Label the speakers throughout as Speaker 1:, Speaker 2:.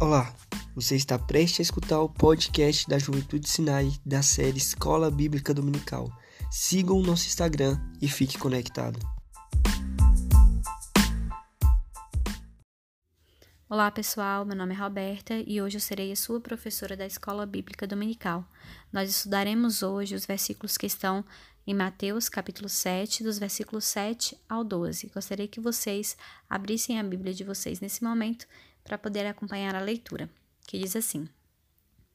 Speaker 1: Olá, você está prestes a escutar o podcast da Juventude Sinai da série Escola Bíblica Dominical. Sigam o nosso Instagram e fique conectado.
Speaker 2: Olá pessoal, meu nome é Roberta e hoje eu serei a sua professora da Escola Bíblica Dominical. Nós estudaremos hoje os versículos que estão em Mateus capítulo 7, dos versículos 7 ao 12. Gostaria que vocês abrissem a Bíblia de vocês nesse momento para poder acompanhar a leitura, que diz assim: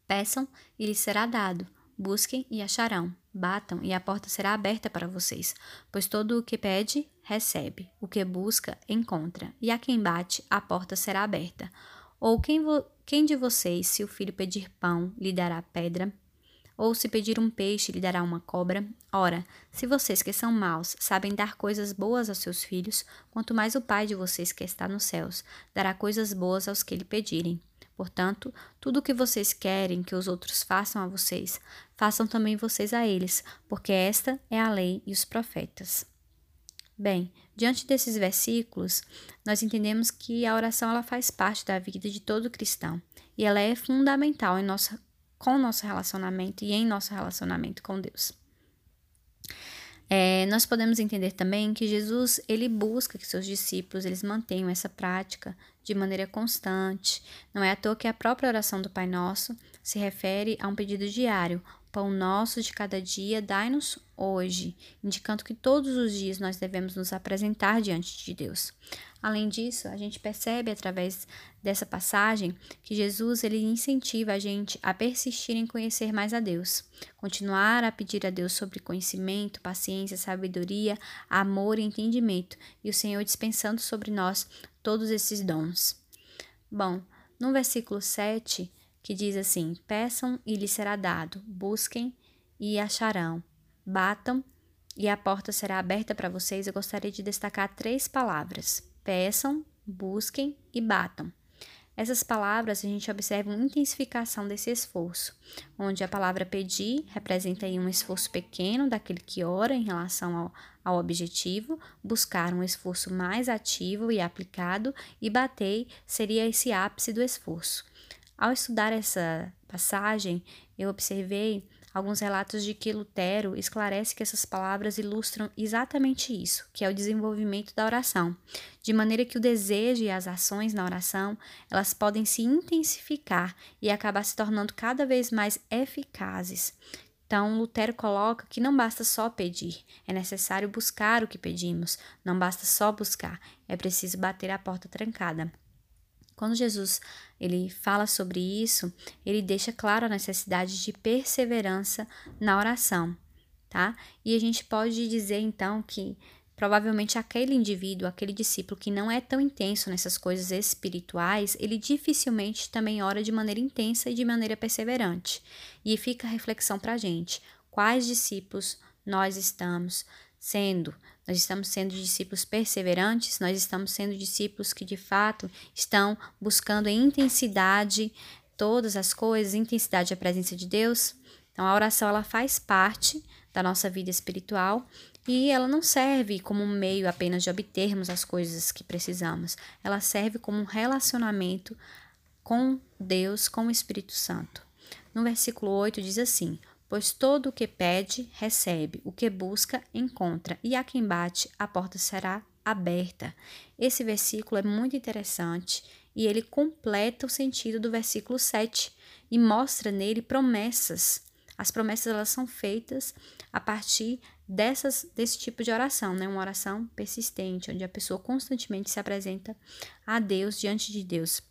Speaker 2: Peçam e lhes será dado, busquem e acharão, batam e a porta será aberta para vocês, pois todo o que pede, recebe, o que busca, encontra, e a quem bate, a porta será aberta. Ou quem, quem de vocês, se o filho pedir pão, lhe dará pedra? Ou se pedir um peixe, lhe dará uma cobra? Ora, se vocês que são maus sabem dar coisas boas aos seus filhos, quanto mais o Pai de vocês que está nos céus dará coisas boas aos que lhe pedirem. Portanto, tudo o que vocês querem que os outros façam a vocês, façam também vocês a eles, porque esta é a lei e os profetas. Bem, diante desses versículos, nós entendemos que a oração ela faz parte da vida de todo cristão e ela é fundamental em nossa com o nosso relacionamento e em nosso relacionamento com Deus. É, nós podemos entender também que Jesus ele busca que seus discípulos eles mantenham essa prática de maneira constante. Não é à toa que a própria oração do Pai Nosso se refere a um pedido diário, pão nosso de cada dia, dai-nos hoje, indicando que todos os dias nós devemos nos apresentar diante de Deus. Além disso, a gente percebe através dessa passagem que Jesus ele incentiva a gente a persistir em conhecer mais a Deus, continuar a pedir a Deus sobre conhecimento, paciência, sabedoria, amor e entendimento, e o Senhor dispensando sobre nós todos esses dons. Bom, no versículo 7, que diz assim: Peçam e lhes será dado, busquem e acharão, batam e a porta será aberta para vocês. Eu gostaria de destacar três palavras: peçam, busquem e batam. Essas palavras a gente observa uma intensificação desse esforço, onde a palavra pedir representa aí um esforço pequeno daquele que ora em relação ao, ao objetivo, buscar um esforço mais ativo e aplicado, e bater seria esse ápice do esforço. Ao estudar essa passagem, eu observei alguns relatos de que Lutero esclarece que essas palavras ilustram exatamente isso, que é o desenvolvimento da oração, de maneira que o desejo e as ações na oração, elas podem se intensificar e acabar se tornando cada vez mais eficazes. Então, Lutero coloca que não basta só pedir, é necessário buscar o que pedimos, não basta só buscar, é preciso bater a porta trancada. Quando Jesus ele fala sobre isso, ele deixa claro a necessidade de perseverança na oração, tá? E a gente pode dizer então que provavelmente aquele indivíduo, aquele discípulo que não é tão intenso nessas coisas espirituais, ele dificilmente também ora de maneira intensa e de maneira perseverante. E fica a reflexão para a gente: quais discípulos nós estamos sendo? Nós estamos sendo discípulos perseverantes, nós estamos sendo discípulos que de fato estão buscando em intensidade todas as coisas, intensidade da presença de Deus. Então a oração ela faz parte da nossa vida espiritual e ela não serve como um meio apenas de obtermos as coisas que precisamos. Ela serve como um relacionamento com Deus, com o Espírito Santo. No versículo 8 diz assim: pois todo o que pede, recebe, o que busca, encontra, e a quem bate, a porta será aberta. Esse versículo é muito interessante e ele completa o sentido do versículo 7 e mostra nele promessas. As promessas elas são feitas a partir dessas, desse tipo de oração, né? Uma oração persistente, onde a pessoa constantemente se apresenta a Deus diante de Deus.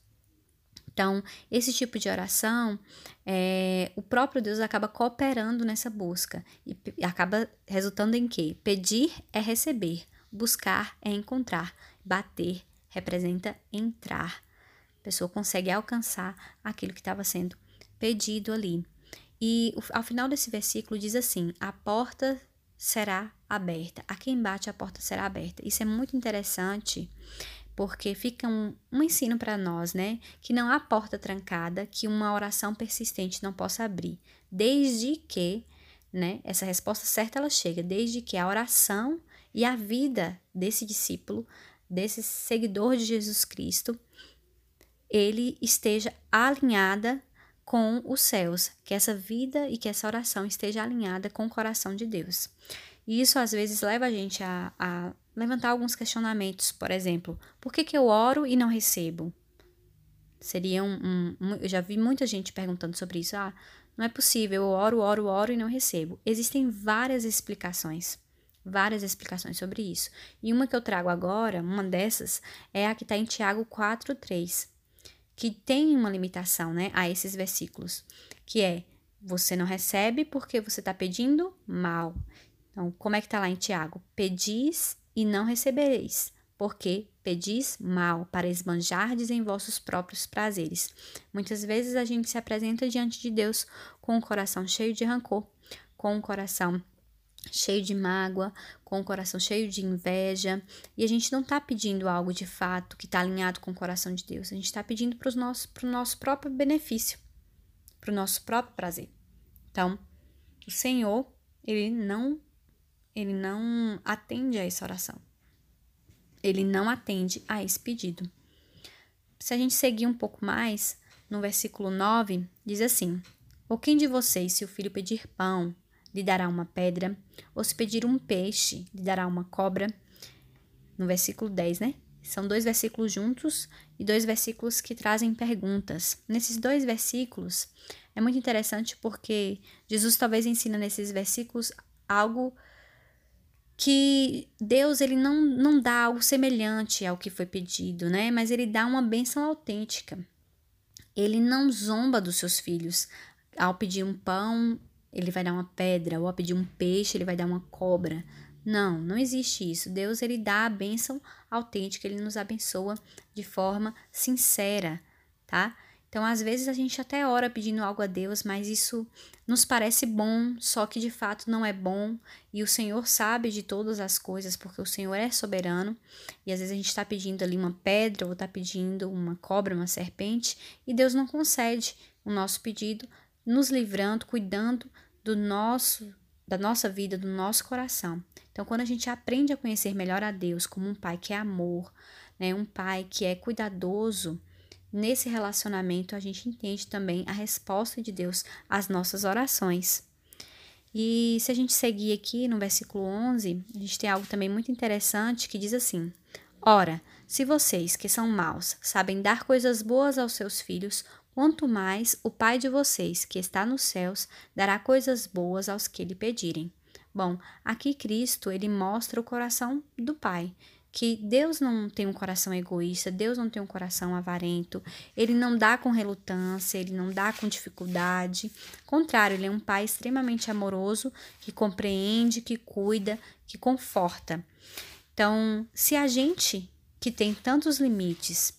Speaker 2: Então, esse tipo de oração, é, o próprio Deus acaba cooperando nessa busca e acaba resultando em quê? Pedir é receber, buscar é encontrar, bater representa entrar. A pessoa consegue alcançar aquilo que estava sendo pedido ali. E ao final desse versículo diz assim: a porta será aberta. A quem bate, a porta será aberta. Isso é muito interessante porque fica um, um ensino para nós, né? Que não há porta trancada que uma oração persistente não possa abrir, desde que, né? Essa resposta certa ela chega, desde que a oração e a vida desse discípulo, desse seguidor de Jesus Cristo, ele esteja alinhada com os céus, que essa vida e que essa oração esteja alinhada com o coração de Deus. E isso às vezes leva a gente a, a levantar alguns questionamentos, por exemplo, por que, que eu oro e não recebo? Seria um, um, um, Eu já vi muita gente perguntando sobre isso. Ah, não é possível, eu oro, oro, oro e não recebo. Existem várias explicações. Várias explicações sobre isso. E uma que eu trago agora, uma dessas, é a que está em Tiago 4, 3, que tem uma limitação né, a esses versículos, que é você não recebe porque você está pedindo mal. Então, como é que está lá em Tiago? Pedis e não recebereis, porque pedis mal para esbanjardes em vossos próprios prazeres. Muitas vezes a gente se apresenta diante de Deus com o coração cheio de rancor, com o coração cheio de mágoa, com o coração cheio de inveja, e a gente não está pedindo algo de fato que está alinhado com o coração de Deus, a gente está pedindo para o nosso, nosso próprio benefício, para o nosso próprio prazer. Então, o Senhor, ele não, ele não atende a essa oração ele não atende a esse pedido. Se a gente seguir um pouco mais, no versículo 9, diz assim: Ou quem de vocês, se o filho pedir pão, lhe dará uma pedra? Ou se pedir um peixe, lhe dará uma cobra? No versículo 10, né? São dois versículos juntos e dois versículos que trazem perguntas. Nesses dois versículos, é muito interessante porque Jesus talvez ensina nesses versículos algo que Deus ele não, não dá algo semelhante ao que foi pedido, né? Mas ele dá uma bênção autêntica. Ele não zomba dos seus filhos. Ao pedir um pão, ele vai dar uma pedra, ou ao pedir um peixe, ele vai dar uma cobra. Não, não existe isso. Deus ele dá a bênção autêntica, ele nos abençoa de forma sincera, tá? Então, às vezes a gente até ora pedindo algo a Deus, mas isso nos parece bom, só que de fato não é bom, e o Senhor sabe de todas as coisas, porque o Senhor é soberano, e às vezes a gente está pedindo ali uma pedra, ou está pedindo uma cobra, uma serpente, e Deus não concede o nosso pedido, nos livrando, cuidando do nosso da nossa vida, do nosso coração. Então, quando a gente aprende a conhecer melhor a Deus como um pai que é amor, né, um pai que é cuidadoso, nesse relacionamento a gente entende também a resposta de Deus às nossas orações. E se a gente seguir aqui no versículo 11, a gente tem algo também muito interessante que diz assim: Ora, se vocês que são maus sabem dar coisas boas aos seus filhos, quanto mais o Pai de vocês, que está nos céus, dará coisas boas aos que lhe pedirem. Bom, aqui Cristo ele mostra o coração do Pai que Deus não tem um coração egoísta, Deus não tem um coração avarento, ele não dá com relutância, ele não dá com dificuldade. Contrário, ele é um pai extremamente amoroso, que compreende, que cuida, que conforta. Então, se a gente que tem tantos limites,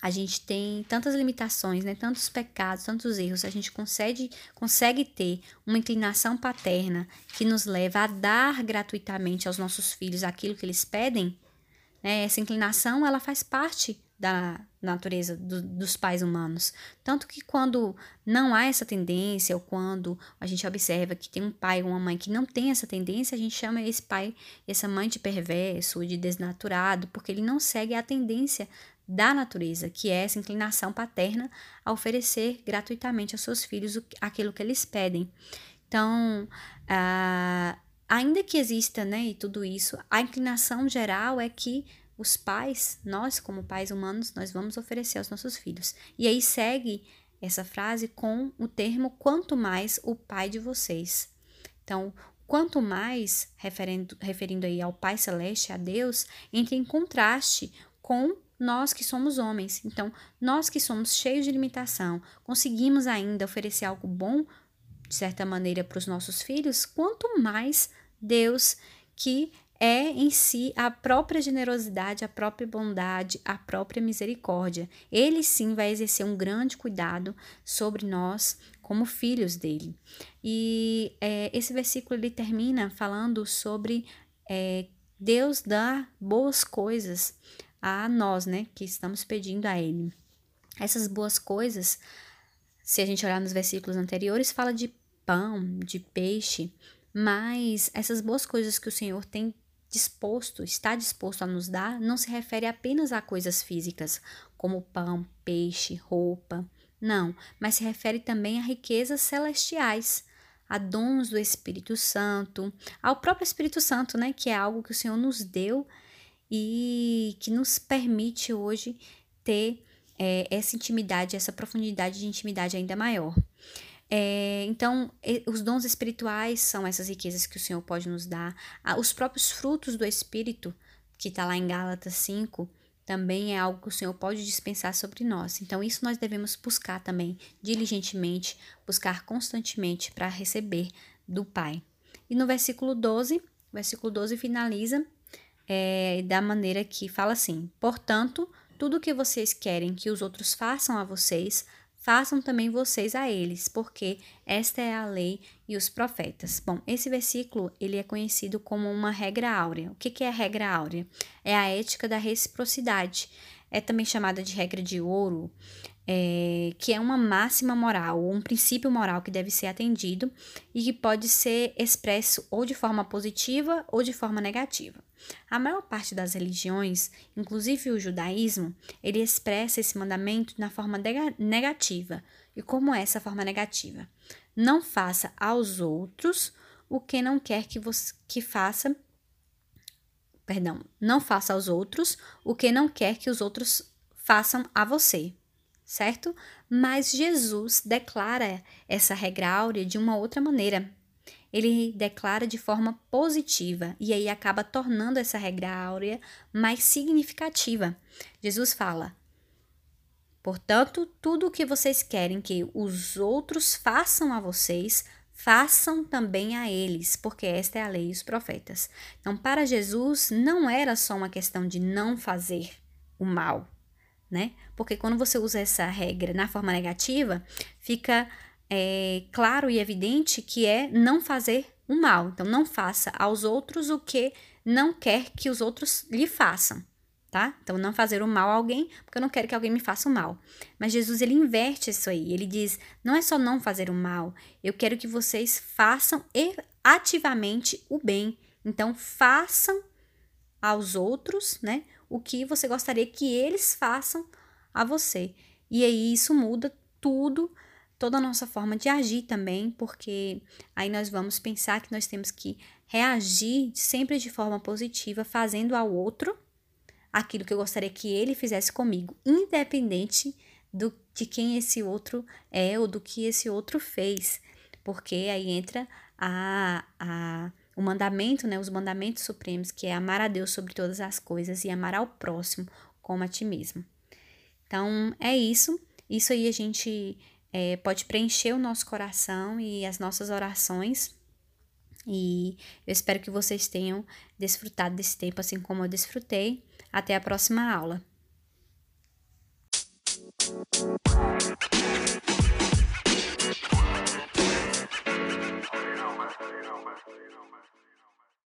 Speaker 2: a gente tem tantas limitações, né, tantos pecados, tantos erros, a gente consegue, consegue ter uma inclinação paterna que nos leva a dar gratuitamente aos nossos filhos aquilo que eles pedem, né, essa inclinação ela faz parte da natureza do, dos pais humanos. Tanto que quando não há essa tendência, ou quando a gente observa que tem um pai ou uma mãe que não tem essa tendência, a gente chama esse pai, essa mãe de perverso, de desnaturado, porque ele não segue a tendência da natureza, que é essa inclinação paterna a oferecer gratuitamente aos seus filhos aquilo que eles pedem. Então, ah, ainda que exista, né, e tudo isso, a inclinação geral é que os pais, nós como pais humanos, nós vamos oferecer aos nossos filhos. E aí segue essa frase com o termo quanto mais o pai de vocês. Então, quanto mais, referindo, referindo aí ao Pai Celeste, a Deus, entra em contraste com nós que somos homens. Então, nós que somos cheios de limitação, conseguimos ainda oferecer algo bom, de certa maneira, para os nossos filhos, quanto mais Deus, que é em si a própria generosidade, a própria bondade, a própria misericórdia. Ele sim vai exercer um grande cuidado sobre nós como filhos dele. E é, esse versículo ele termina falando sobre é, Deus dar boas coisas a nós, né, que estamos pedindo a Ele. Essas boas coisas, se a gente olhar nos versículos anteriores, fala de pão, de peixe, mas essas boas coisas que o Senhor tem disposto, está disposto a nos dar, não se refere apenas a coisas físicas, como pão, peixe, roupa. Não, mas se refere também a riquezas celestiais, a dons do Espírito Santo, ao próprio Espírito Santo, né, que é algo que o Senhor nos deu e que nos permite hoje ter é, essa intimidade, essa profundidade de intimidade ainda maior. É, então, os dons espirituais são essas riquezas que o Senhor pode nos dar. Os próprios frutos do Espírito, que está lá em Gálatas 5, também é algo que o Senhor pode dispensar sobre nós. Então, isso nós devemos buscar também diligentemente, buscar constantemente para receber do Pai. E no versículo 12, o versículo 12 finaliza é, da maneira que fala assim: Portanto, tudo o que vocês querem que os outros façam a vocês, façam também vocês a eles, porque esta é a lei e os profetas. Bom, esse versículo ele é conhecido como uma regra áurea. O que, que é a regra áurea? É a ética da reciprocidade. É também chamada de regra de ouro, é, que é uma máxima moral, um princípio moral que deve ser atendido e que pode ser expresso ou de forma positiva ou de forma negativa. A maior parte das religiões, inclusive o judaísmo, ele expressa esse mandamento na forma negativa. E como é essa forma negativa? Não faça aos outros o que não quer que você que faça. Perdão, não faça aos outros o que não quer que os outros façam a você, certo? Mas Jesus declara essa regra áurea de uma outra maneira ele declara de forma positiva e aí acaba tornando essa regra áurea mais significativa. Jesus fala: Portanto, tudo o que vocês querem que os outros façam a vocês, façam também a eles, porque esta é a lei e os profetas. Então, para Jesus, não era só uma questão de não fazer o mal, né? Porque quando você usa essa regra na forma negativa, fica é, claro e evidente que é não fazer o mal. Então, não faça aos outros o que não quer que os outros lhe façam, tá? Então, não fazer o mal a alguém, porque eu não quero que alguém me faça o mal. Mas Jesus, ele inverte isso aí. Ele diz: não é só não fazer o mal, eu quero que vocês façam ativamente o bem. Então, façam aos outros, né, o que você gostaria que eles façam a você. E aí isso muda tudo toda a nossa forma de agir também, porque aí nós vamos pensar que nós temos que reagir sempre de forma positiva, fazendo ao outro aquilo que eu gostaria que ele fizesse comigo, independente do, de quem esse outro é ou do que esse outro fez, porque aí entra a, a, o mandamento, né, os mandamentos supremos, que é amar a Deus sobre todas as coisas e amar ao próximo como a ti mesmo. Então, é isso. Isso aí a gente é, pode preencher o nosso coração e as nossas orações. E eu espero que vocês tenham desfrutado desse tempo assim como eu desfrutei. Até a próxima aula.